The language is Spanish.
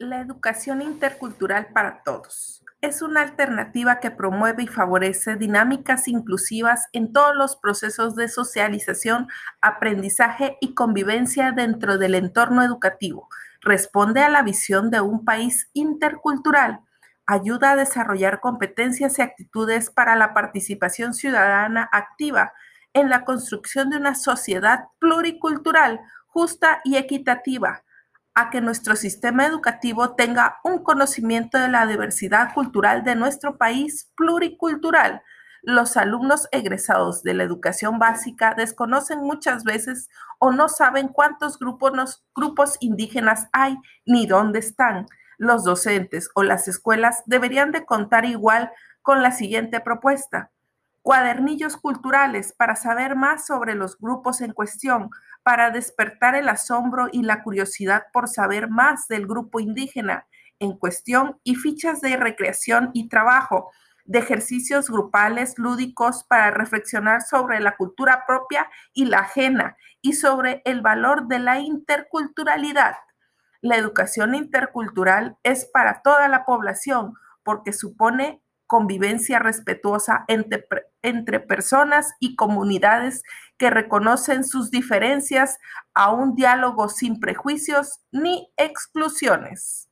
La educación intercultural para todos es una alternativa que promueve y favorece dinámicas inclusivas en todos los procesos de socialización, aprendizaje y convivencia dentro del entorno educativo. Responde a la visión de un país intercultural. Ayuda a desarrollar competencias y actitudes para la participación ciudadana activa en la construcción de una sociedad pluricultural, justa y equitativa a que nuestro sistema educativo tenga un conocimiento de la diversidad cultural de nuestro país pluricultural. Los alumnos egresados de la educación básica desconocen muchas veces o no saben cuántos grupos, grupos indígenas hay ni dónde están. Los docentes o las escuelas deberían de contar igual con la siguiente propuesta cuadernillos culturales para saber más sobre los grupos en cuestión, para despertar el asombro y la curiosidad por saber más del grupo indígena en cuestión y fichas de recreación y trabajo, de ejercicios grupales lúdicos para reflexionar sobre la cultura propia y la ajena y sobre el valor de la interculturalidad. La educación intercultural es para toda la población porque supone convivencia respetuosa entre, entre personas y comunidades que reconocen sus diferencias a un diálogo sin prejuicios ni exclusiones.